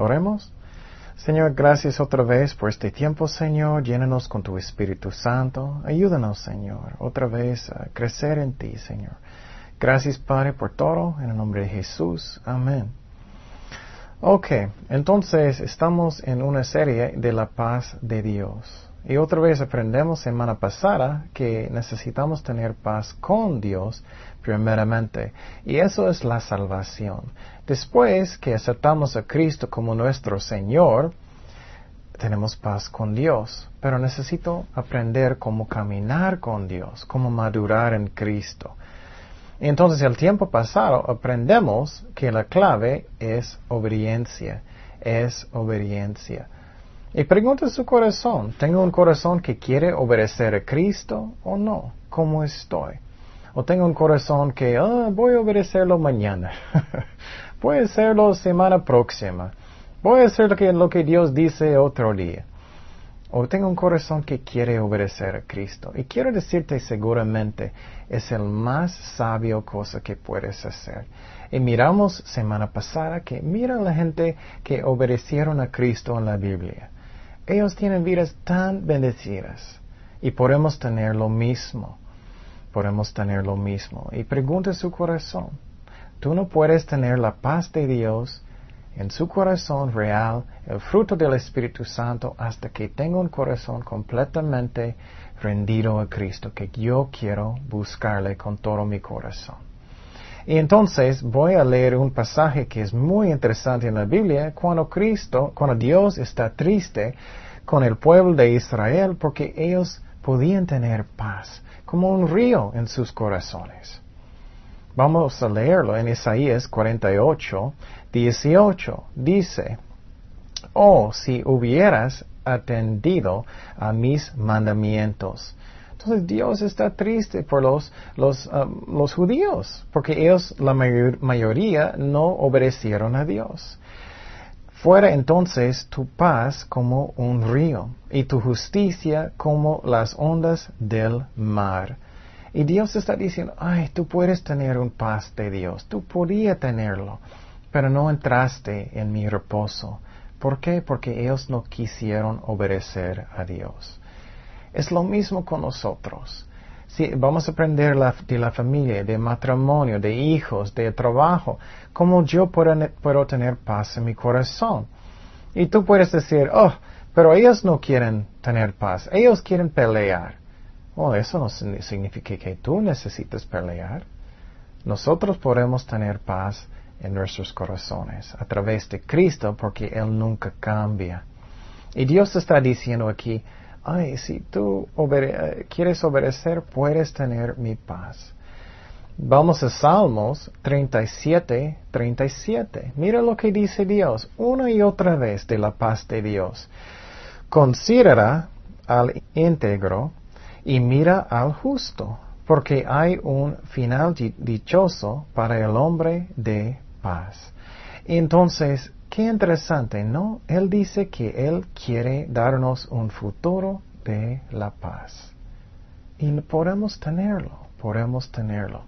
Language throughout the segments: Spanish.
Oremos. Señor, gracias otra vez por este tiempo, Señor. Llénanos con tu Espíritu Santo. Ayúdanos, Señor, otra vez a crecer en ti, Señor. Gracias, Padre, por todo. En el nombre de Jesús. Amén. Ok, entonces estamos en una serie de la paz de Dios. Y otra vez aprendemos semana pasada que necesitamos tener paz con Dios primeramente. Y eso es la salvación. Después que aceptamos a Cristo como nuestro Señor, tenemos paz con Dios. Pero necesito aprender cómo caminar con Dios, cómo madurar en Cristo. Entonces el tiempo pasado aprendemos que la clave es obediencia, es obediencia. Y pregunta su corazón, ¿tengo un corazón que quiere obedecer a Cristo o no? ¿Cómo estoy? O tengo un corazón que, ah, voy a obedecerlo mañana. voy a hacerlo semana próxima. Voy a hacer lo que, lo que Dios dice otro día. O tengo un corazón que quiere obedecer a Cristo. Y quiero decirte seguramente, es el más sabio cosa que puedes hacer. Y miramos semana pasada que mira la gente que obedecieron a Cristo en la Biblia. Ellos tienen vidas tan bendecidas y podemos tener lo mismo. Podemos tener lo mismo. Y pregunta su corazón. Tú no puedes tener la paz de Dios en su corazón real, el fruto del Espíritu Santo, hasta que tenga un corazón completamente rendido a Cristo, que yo quiero buscarle con todo mi corazón. Y entonces voy a leer un pasaje que es muy interesante en la Biblia, cuando Cristo, cuando Dios está triste con el pueblo de Israel porque ellos podían tener paz, como un río en sus corazones. Vamos a leerlo en Isaías 48, 18. Dice, Oh, si hubieras atendido a mis mandamientos entonces Dios está triste por los, los, um, los judíos, porque ellos, la mayoría, no obedecieron a Dios. Fuera entonces tu paz como un río y tu justicia como las ondas del mar. Y Dios está diciendo, ay, tú puedes tener un paz de Dios, tú podías tenerlo, pero no entraste en mi reposo. ¿Por qué? Porque ellos no quisieron obedecer a Dios. Es lo mismo con nosotros. Si vamos a aprender de la familia, de matrimonio, de hijos, de trabajo, cómo yo puedo, tener paz en mi corazón. Y tú puedes decir, oh, pero ellos no quieren tener paz, ellos quieren pelear. Oh, eso no significa que tú necesites pelear. Nosotros podemos tener paz en nuestros corazones a través de Cristo porque Él nunca cambia. Y Dios está diciendo aquí, ay, si tú eh, quieres obedecer, puedes tener mi paz. Vamos a Salmos 37, 37. Mira lo que dice Dios una y otra vez de la paz de Dios. Considera al íntegro y mira al justo, porque hay un final dichoso para el hombre de paz. Entonces, Qué interesante, ¿no? Él dice que Él quiere darnos un futuro de la paz. Y podemos tenerlo, podemos tenerlo.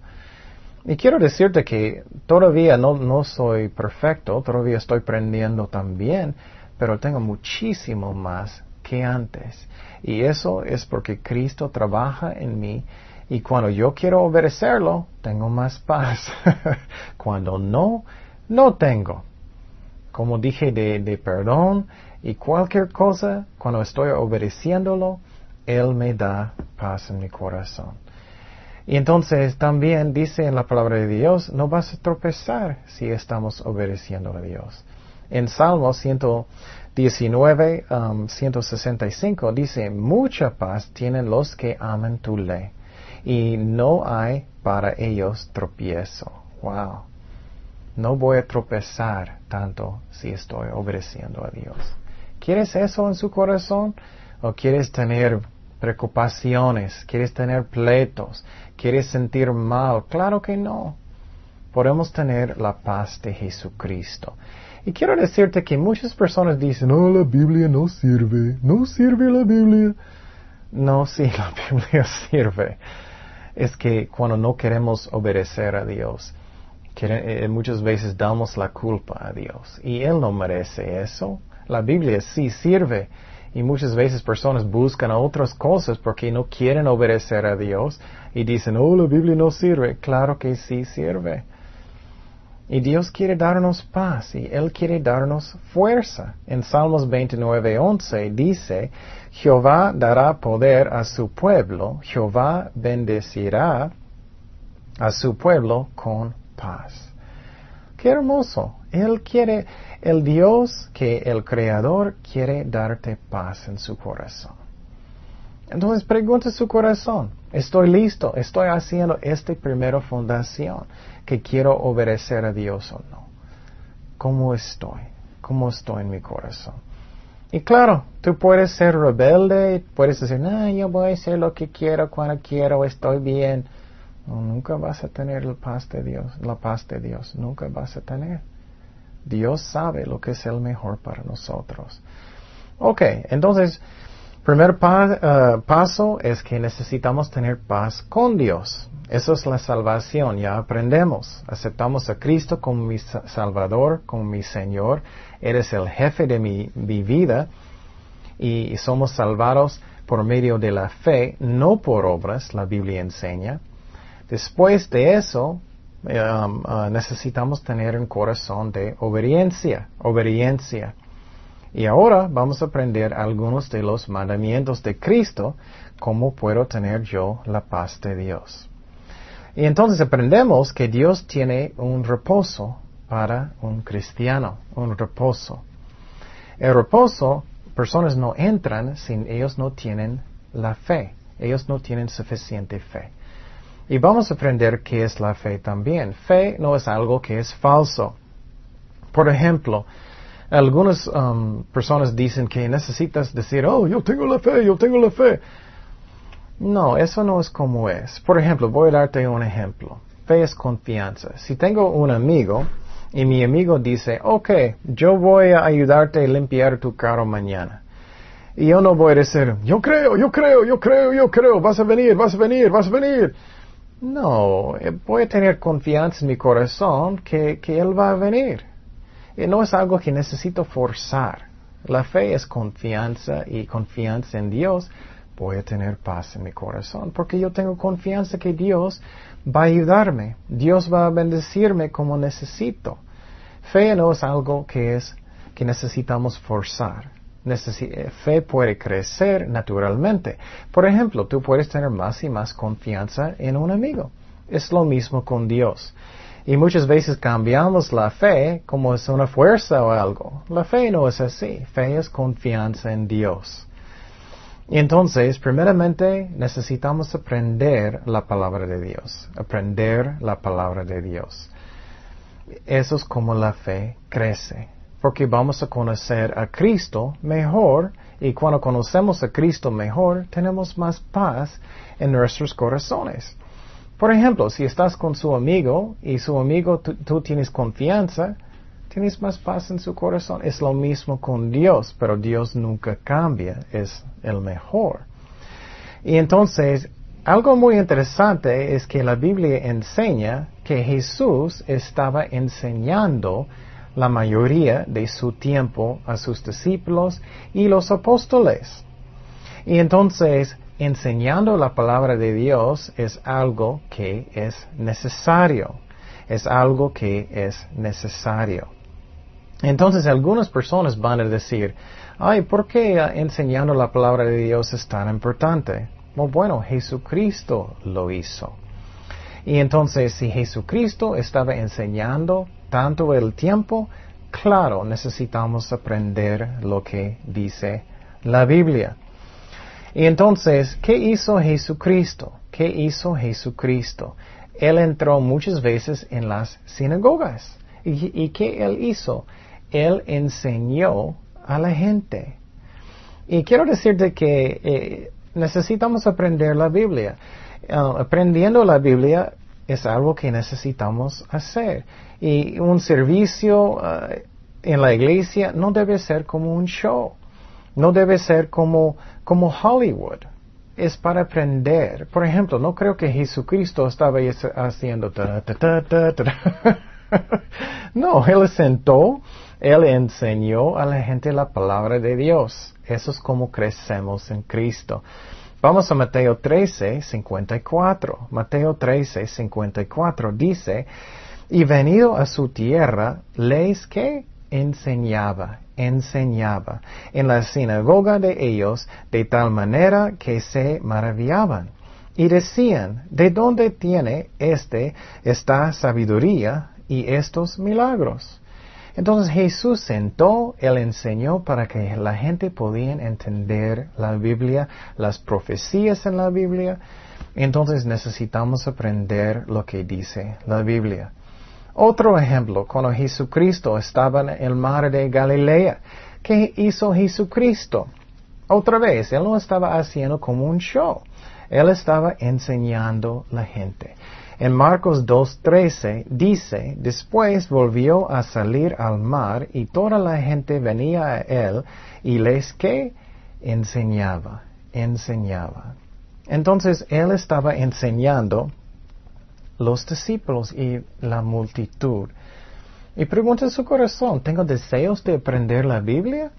Y quiero decirte que todavía no, no soy perfecto, todavía estoy aprendiendo también, pero tengo muchísimo más que antes. Y eso es porque Cristo trabaja en mí y cuando yo quiero obedecerlo, tengo más paz. cuando no, no tengo como dije, de, perdón y cualquier cosa, cuando estoy obedeciéndolo, Él me da paz en mi corazón. Y entonces también dice en la palabra de Dios, no vas a tropezar si estamos obedeciendo a Dios. En Salmo 119, 165 um, dice, mucha paz tienen los que aman tu ley y no hay para ellos tropiezo. Wow. No voy a tropezar tanto si estoy obedeciendo a Dios. ¿Quieres eso en su corazón? ¿O quieres tener preocupaciones? ¿Quieres tener pleitos? ¿Quieres sentir mal? Claro que no. Podemos tener la paz de Jesucristo. Y quiero decirte que muchas personas dicen, no, la Biblia no sirve, no sirve la Biblia. No, sí, la Biblia sirve. Es que cuando no queremos obedecer a Dios, eh, muchas veces damos la culpa a Dios y Él no merece eso. La Biblia sí sirve y muchas veces personas buscan otras cosas porque no quieren obedecer a Dios y dicen, oh, la Biblia no sirve. Claro que sí sirve. Y Dios quiere darnos paz y Él quiere darnos fuerza. En Salmos 29, 11 dice, Jehová dará poder a su pueblo, Jehová bendecirá a su pueblo con paz. Qué hermoso. Él quiere, el Dios que el Creador quiere darte paz en su corazón. Entonces pregunta su corazón, estoy listo, estoy haciendo esta primera fundación que quiero obedecer a Dios o no. ¿Cómo estoy? ¿Cómo estoy en mi corazón? Y claro, tú puedes ser rebelde, puedes decir, no, yo voy a hacer lo que quiero cuando quiero, estoy bien. Nunca vas a tener la paz de Dios, la paz de Dios, nunca vas a tener. Dios sabe lo que es el mejor para nosotros. Ok, entonces, primer eh, paso es que necesitamos tener paz con Dios. Eso es la salvación, ya aprendemos. Aceptamos a Cristo como mi Salvador, como mi Señor. Eres el jefe de mi, vida y, somos salvados por medio de la fe, no por obras, la Biblia enseña. Después de eso, um, uh, necesitamos tener un corazón de obediencia, obediencia. Y ahora vamos a aprender algunos de los mandamientos de Cristo, cómo puedo tener yo la paz de Dios. Y entonces aprendemos que Dios tiene un reposo para un cristiano, un reposo. El reposo, personas no entran si ellos no tienen la fe, ellos no tienen suficiente fe. Y vamos a aprender qué es la fe también. Fe no es algo que es falso. Por ejemplo, algunas um, personas dicen que necesitas decir, oh, yo tengo la fe, yo tengo la fe. No, eso no es como es. Por ejemplo, voy a darte un ejemplo. Fe es confianza. Si tengo un amigo y mi amigo dice, ok, yo voy a ayudarte a limpiar tu carro mañana. Y yo no voy a decir, yo creo, yo creo, yo creo, yo creo, vas a venir, vas a venir, vas a venir. No, eh, voy a tener confianza en mi corazón que, que Él va a venir. Y no es algo que necesito forzar. La fe es confianza y confianza en Dios voy a tener paz en mi corazón, porque yo tengo confianza que Dios va a ayudarme, Dios va a bendecirme como necesito. Fe no es algo que es que necesitamos forzar. Eh, fe puede crecer naturalmente. Por ejemplo, tú puedes tener más y más confianza en un amigo. Es lo mismo con Dios. Y muchas veces cambiamos la fe como es una fuerza o algo. La fe no es así. Fe es confianza en Dios. Y entonces, primeramente, necesitamos aprender la palabra de Dios, aprender la palabra de Dios. Eso es como la fe crece, porque vamos a conocer a Cristo mejor y cuando conocemos a Cristo mejor, tenemos más paz en nuestros corazones. Por ejemplo, si estás con su amigo y su amigo tú tienes confianza, tienes más paz en su corazón. Es lo mismo con Dios, pero Dios nunca cambia, es el mejor. Y entonces, algo muy interesante es que la Biblia enseña que Jesús estaba enseñando la mayoría de su tiempo a sus discípulos y los apóstoles. Y entonces, enseñando la palabra de Dios es algo que es necesario. Es algo que es necesario. Entonces algunas personas van a decir, ay, ¿por qué enseñando la palabra de Dios es tan importante? Bueno, Jesucristo lo hizo. Y entonces si Jesucristo estaba enseñando tanto el tiempo, claro, necesitamos aprender lo que dice la Biblia. Y entonces, ¿qué hizo Jesucristo? ¿Qué hizo Jesucristo? Él entró muchas veces en las sinagogas. ¿Y, y qué él hizo? Él enseñó a la gente. Y quiero decirte que eh, necesitamos aprender la Biblia. Uh, aprendiendo la Biblia es algo que necesitamos hacer. Y un servicio uh, en la iglesia no debe ser como un show. No debe ser como, como Hollywood. Es para aprender. Por ejemplo, no creo que Jesucristo estaba haciendo ta, ta, ta, no, Él sentó, Él enseñó a la gente la palabra de Dios. Eso es como crecemos en Cristo. Vamos a Mateo 13, 54. Mateo 13, 54 dice, y venido a su tierra, les que enseñaba, enseñaba en la sinagoga de ellos de tal manera que se maravillaban y decían, ¿de dónde tiene este esta sabiduría y estos milagros? Entonces Jesús sentó, Él enseñó para que la gente podía entender la Biblia, las profecías en la Biblia. Entonces necesitamos aprender lo que dice la Biblia. Otro ejemplo, cuando Jesucristo estaba en el mar de Galilea, ¿qué hizo Jesucristo? Otra vez, Él no estaba haciendo como un show. Él estaba enseñando la gente. En Marcos 2.13 dice, después volvió a salir al mar y toda la gente venía a él y les que enseñaba, enseñaba. Entonces él estaba enseñando los discípulos y la multitud. Y pregunta en su corazón, ¿tengo deseos de aprender la Biblia?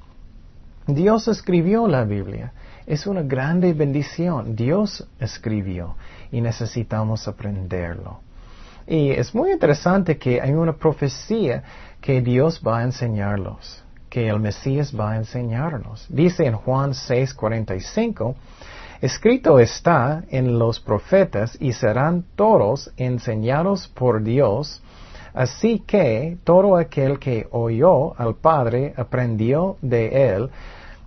Dios escribió la Biblia. Es una grande bendición. Dios escribió y necesitamos aprenderlo. Y es muy interesante que hay una profecía que Dios va a enseñarlos, que el Mesías va a enseñarnos. Dice en Juan 6:45, escrito está en los profetas y serán todos enseñados por Dios, así que todo aquel que oyó al Padre aprendió de él,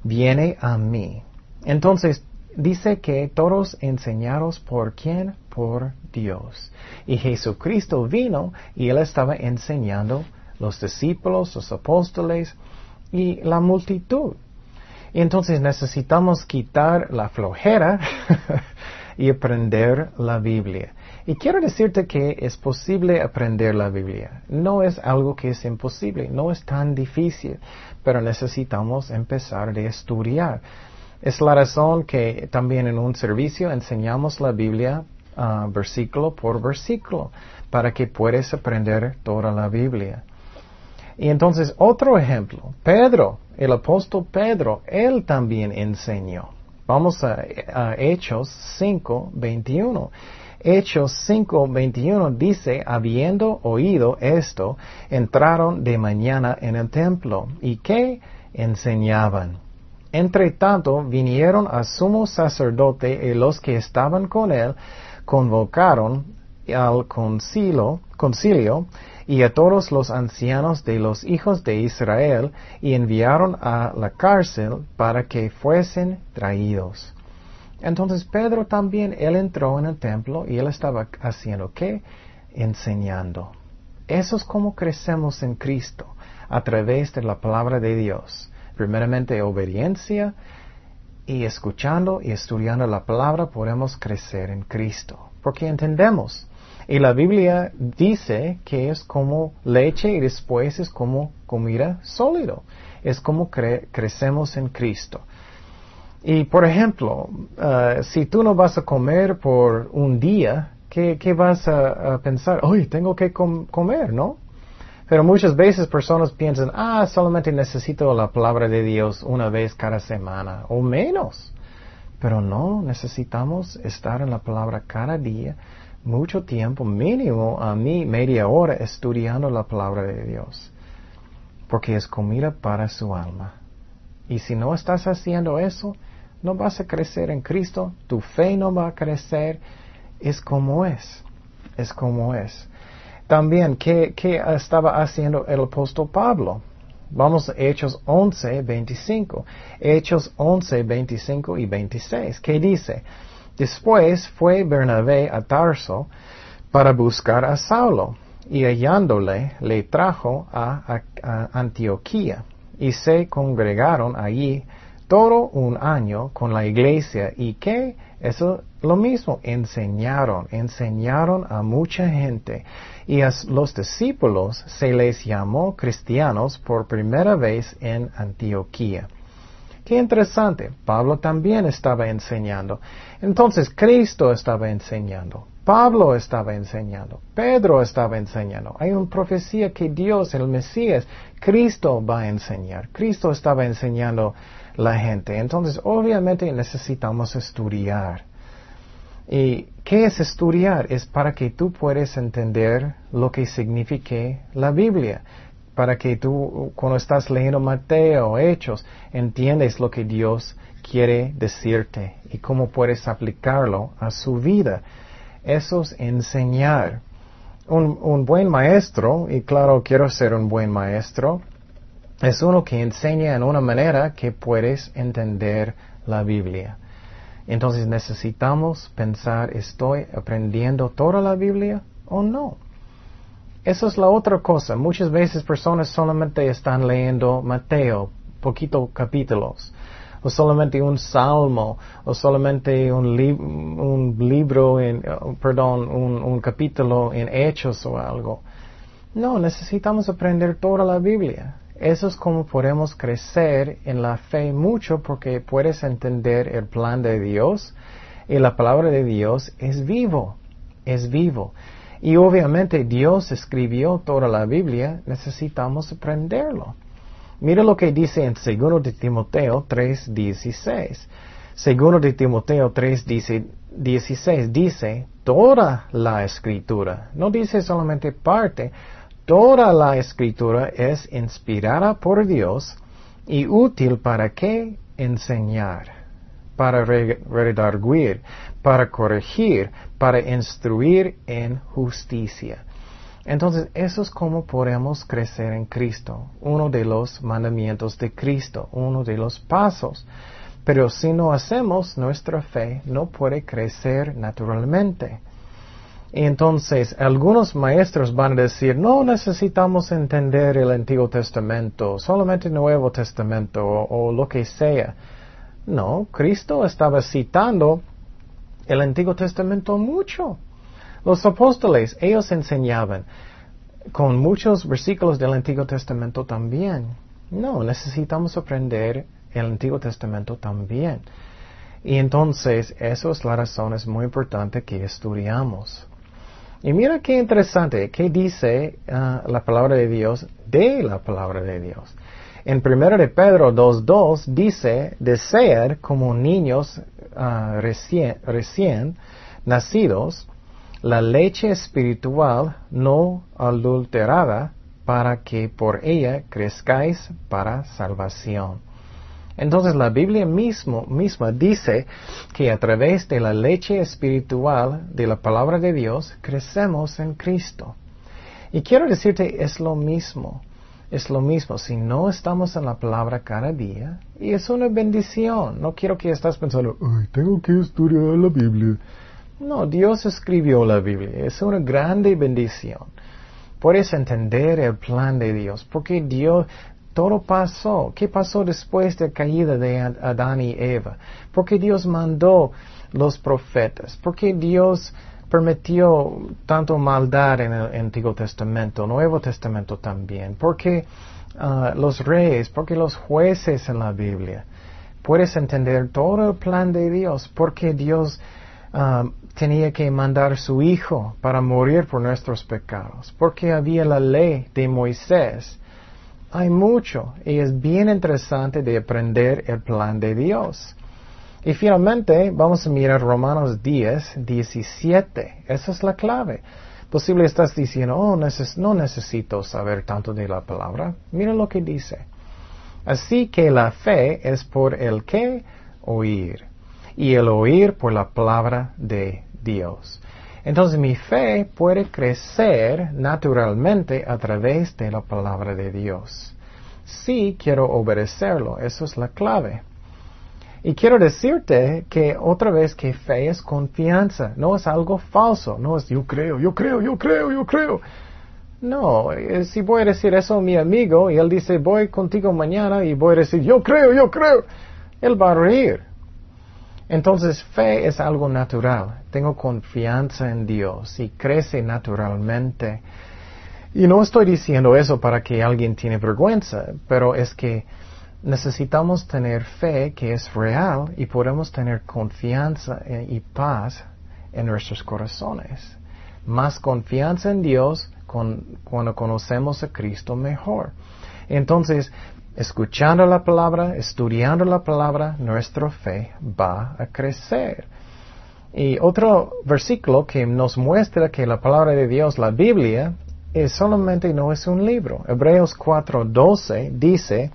viene a mí. Entonces, dice que todos enseñados por quién? Por Dios. Y Jesucristo vino y él estaba enseñando los discípulos, los apóstoles y la multitud. Entonces necesitamos quitar la flojera y aprender la Biblia. Y quiero decirte que es posible aprender la Biblia. No es algo que es imposible, no es tan difícil, pero necesitamos empezar a estudiar. Es la razón que también en un servicio enseñamos la Biblia uh, versículo por versículo para que puedas aprender toda la Biblia. Y entonces otro ejemplo, Pedro, el apóstol Pedro, él también enseñó. Vamos a, Hechos 5, 21. Hechos 5, 21 dice, habiendo oído esto, entraron de mañana en el templo y que enseñaban. Entre tanto vinieron a sumo sacerdote y los que estaban con él convocaron al concilio, concilio y a todos los ancianos de los hijos de Israel y enviaron a la cárcel para que fuesen traídos. Entonces Pedro también, él entró en el templo y él estaba haciendo qué? Enseñando. Eso es como crecemos en Cristo, a través de la palabra de Dios primeramente obediencia y escuchando y estudiando la palabra podemos crecer en Cristo, porque entendemos. Y la Biblia dice que es como leche y después es como comida sólido. Es como crecemos en Cristo. Y por ejemplo, uh, si tú no vas a comer por un día, ¿qué, vas a, pensar? Hoy tengo que comer, ¿no? Pero muchas veces personas piensan, ah, solamente necesito la palabra de Dios una vez cada semana o menos. Pero no, necesitamos estar en la palabra cada día, mucho tiempo, mínimo a mí media hora estudiando la palabra de Dios. Porque es comida para su alma. Y si no estás haciendo eso, no vas a crecer en Cristo, tu fe no va a crecer, es como es, es como es. También, ¿qué, estaba haciendo el apóstol Pablo? Vamos a Hechos 11, 25. Hechos 11, 25 y 26. ¿Qué dice? Después fue Bernabé a Tarso para buscar a Saulo y hallándole le trajo a, a Antioquía y se congregaron allí todo un año con la iglesia y que eso lo mismo enseñaron, enseñaron a mucha gente y a los discípulos se les llamó cristianos por primera vez en Antioquía. Qué interesante, Pablo también estaba enseñando. Entonces Cristo estaba enseñando. Pablo estaba enseñando, Pedro estaba enseñando. Hay una profecía que Dios, el Mesías, Cristo va a enseñar. Cristo estaba enseñando la gente. Entonces, obviamente necesitamos estudiar. ¿Y qué es estudiar? Es para que tú puedas entender lo que significa la Biblia. Para que tú, cuando estás leyendo Mateo, Hechos, entiendes lo que Dios quiere decirte y cómo puedes aplicarlo a su vida. Eso es enseñar. Un, un, buen maestro, y claro, quiero ser un buen maestro, es uno que enseña en una manera que puedes entender la Biblia. Entonces necesitamos pensar, ¿estoy aprendiendo toda la Biblia o no? Eso es la otra cosa. Muchas veces personas solamente están leyendo Mateo, poquito capítulos, o solamente un salmo, o solamente un, libro, en, perdón, un, un capítulo en Hechos o algo. No, necesitamos aprender toda la Biblia. Eso es como podemos crecer en la fe mucho porque puedes entender el plan de Dios y la palabra de Dios es vivo, es vivo. Y obviamente Dios escribió toda la Biblia, necesitamos aprenderlo. Mira lo que dice en 2 de Timoteo 3:16. 2 de Timoteo 3:16 dice toda la escritura, no dice solamente parte, Toda la escritura es inspirada por Dios y útil para qué? Enseñar, para redarguir, para corregir, para instruir en justicia. Entonces, eso es como podemos crecer en Cristo, uno de los mandamientos de Cristo, uno de los pasos. Pero si no hacemos, nuestra fe no puede crecer naturalmente. Entonces, algunos maestros van a decir, no necesitamos entender el Antiguo Testamento, solamente el Nuevo Testamento o, lo que sea. No, Cristo estaba citando el Antiguo Testamento mucho. Los apóstoles, ellos enseñaban con muchos versículos del Antiguo Testamento también. No, necesitamos aprender el Antiguo Testamento también. Y entonces, eso es la razón, es muy importante que estudiamos. Y mira qué interesante, qué dice ah, la palabra de Dios de la palabra de Dios. En 1 de Pedro 2.2 dice, desear como niños ah, recién, recién nacidos la leche espiritual no adulterada para que por ella crezcáis para salvación. Entonces la Biblia mismo, misma dice que a través de la leche espiritual de la palabra de Dios crecemos en Cristo. Y quiero decirte, es lo mismo, es lo mismo. Si no estamos en la palabra cada día, y es una bendición. No quiero que estés pensando, ay, tengo que estudiar la Biblia. No, Dios escribió la Biblia, es una grande bendición. Puedes entender el plan de Dios, porque Dios, todo pasó. ¿Qué pasó después de la caída de Adán y Eva? ¿Por qué Dios mandó los profetas? ¿Por qué Dios permitió tanto maldad en el Antiguo Testamento, Nuevo Testamento también? ¿Por qué ah, los reyes? ¿Por qué los jueces en la Biblia? Puedes entender todo el plan de Dios. ¿Por qué Dios ah, tenía que mandar su Hijo para morir por nuestros pecados? ¿Por qué había la ley de Moisés? Hay mucho y es bien interesante de aprender el plan de Dios. Y finalmente vamos a mirar Romanos 10, 17. Esa es la clave. Posible estás diciendo, oh, no necesito saber tanto de la palabra. Mira lo que dice. Así que la fe es por el que oír. Y el oír por la palabra de Dios. Entonces mi fe puede crecer naturalmente a través de la palabra de Dios. Sí quiero obedecerlo, eso es la clave. Y quiero decirte que otra vez que fe es confianza, no es algo falso, no es yo creo, yo creo, yo creo, yo creo. No, eh, si voy a decir eso a mi amigo y él dice voy contigo mañana y voy a decir yo creo, yo creo, él va a reír. Entonces fe es algo natural. Tengo confianza en Dios y crece naturalmente. Y no estoy diciendo eso para que alguien tiene vergüenza, pero es que necesitamos tener fe que es real y podemos tener confianza y paz en nuestros corazones. Más confianza en Dios cuando conocemos a Cristo mejor. Entonces, escuchando la palabra, estudiando la palabra, nuestra fe va a crecer. Y otro versículo que nos muestra que la palabra de Dios, la Biblia, es solamente no es un libro. Hebreos 4:12 dice,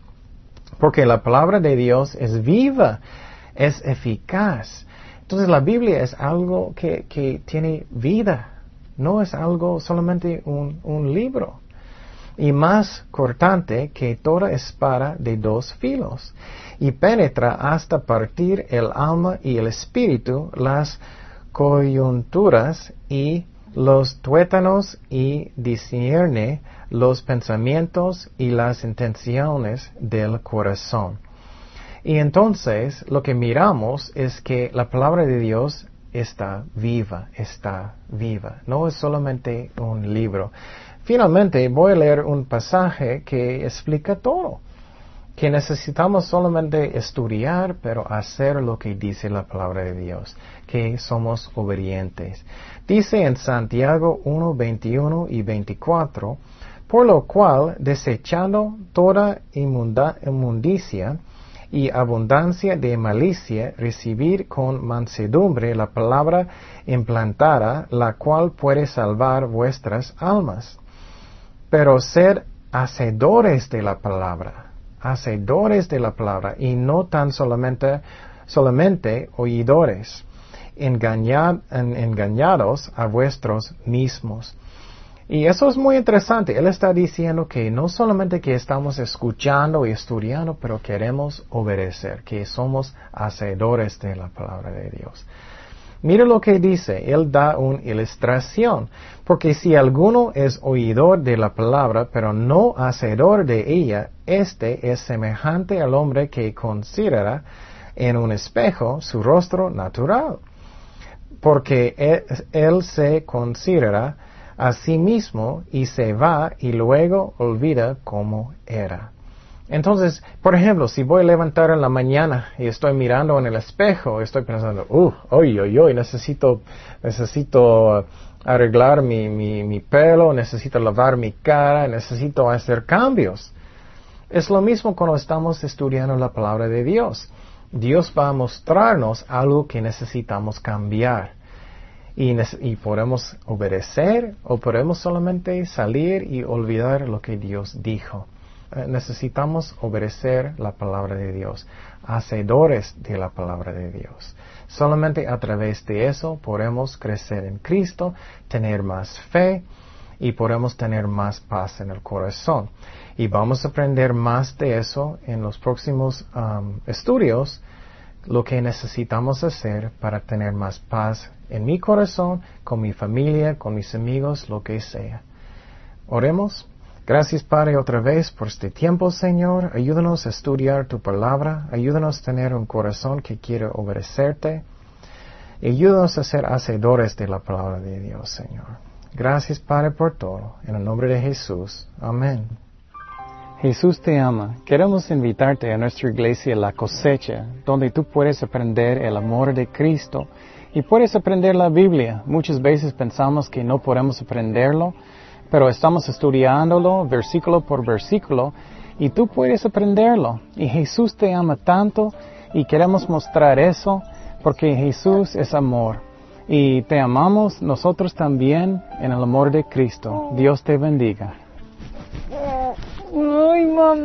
porque la palabra de Dios es viva, es eficaz. Entonces la Biblia es algo que, que tiene vida, no es algo solamente un, un libro y más cortante que toda espada de dos filos, y penetra hasta partir el alma y el espíritu, las coyunturas y los tuétanos y discierne los pensamientos y las intenciones del corazón. Y entonces lo que miramos es que la palabra de Dios está viva, está viva. No es solamente un libro. Finalmente voy a leer un pasaje que explica todo, que necesitamos solamente estudiar, pero hacer lo que dice la palabra de Dios, que somos obedientes. Dice en Santiago 1, 21 y 24, por lo cual, desechando toda inmundicia y abundancia de malicia, recibir con mansedumbre la palabra implantada, la cual puede salvar vuestras almas pero ser hacedores de la palabra, hacedores de la palabra y no tan solamente, solamente oidores, engañados a vuestros mismos. Y eso es muy interesante. Él está diciendo que no solamente que estamos escuchando y estudiando, pero queremos obedecer, que somos hacedores de la palabra de Dios. Mira lo que dice, él da una ilustración, porque si alguno es oidor de la palabra, pero no hacedor de ella, este es semejante al hombre que considera en un espejo su rostro natural, porque él, él se considera a sí mismo y se va y luego olvida cómo era. Entonces, por ejemplo, si voy a levantar en la mañana y estoy mirando en el espejo, estoy pensando, uh, hoy, hoy, hoy, necesito, necesito arreglar mi, mi, mi pelo, necesito lavar mi cara, necesito hacer cambios. Es lo mismo cuando estamos estudiando la palabra de Dios. Dios va a mostrarnos algo que necesitamos cambiar. Y, y, podemos obedecer o podemos solamente salir y olvidar lo que Dios dijo. Eh, necesitamos obedecer la palabra de Dios, hacedores de la palabra de Dios. Solamente a través de eso podemos crecer en Cristo, tener más fe y podemos tener más paz en el corazón. Y vamos a aprender más de eso en los próximos um, estudios, lo que necesitamos hacer para tener más paz en mi corazón, con mi familia, con mis amigos, lo que sea. Oremos. Gracias, Padre, otra vez por este tiempo, Señor. Ayúdanos a estudiar tu palabra. Ayúdanos a tener un corazón que quiere obedecerte. Ayúdanos a ser hacedores de la palabra de Dios, Señor. Gracias, Padre, por todo. En el nombre de Jesús. Amén. Jesús te ama. Queremos invitarte a nuestra iglesia La Cosecha, donde tú puedes aprender el amor de Cristo y puedes aprender la Biblia. Muchas veces pensamos que no podemos aprenderlo pero estamos estudiándolo versículo por versículo y tú puedes aprenderlo. Y Jesús te ama tanto y queremos mostrar eso porque Jesús es amor. Y te amamos nosotros también en el amor de Cristo. Dios te bendiga. Ay, mamá.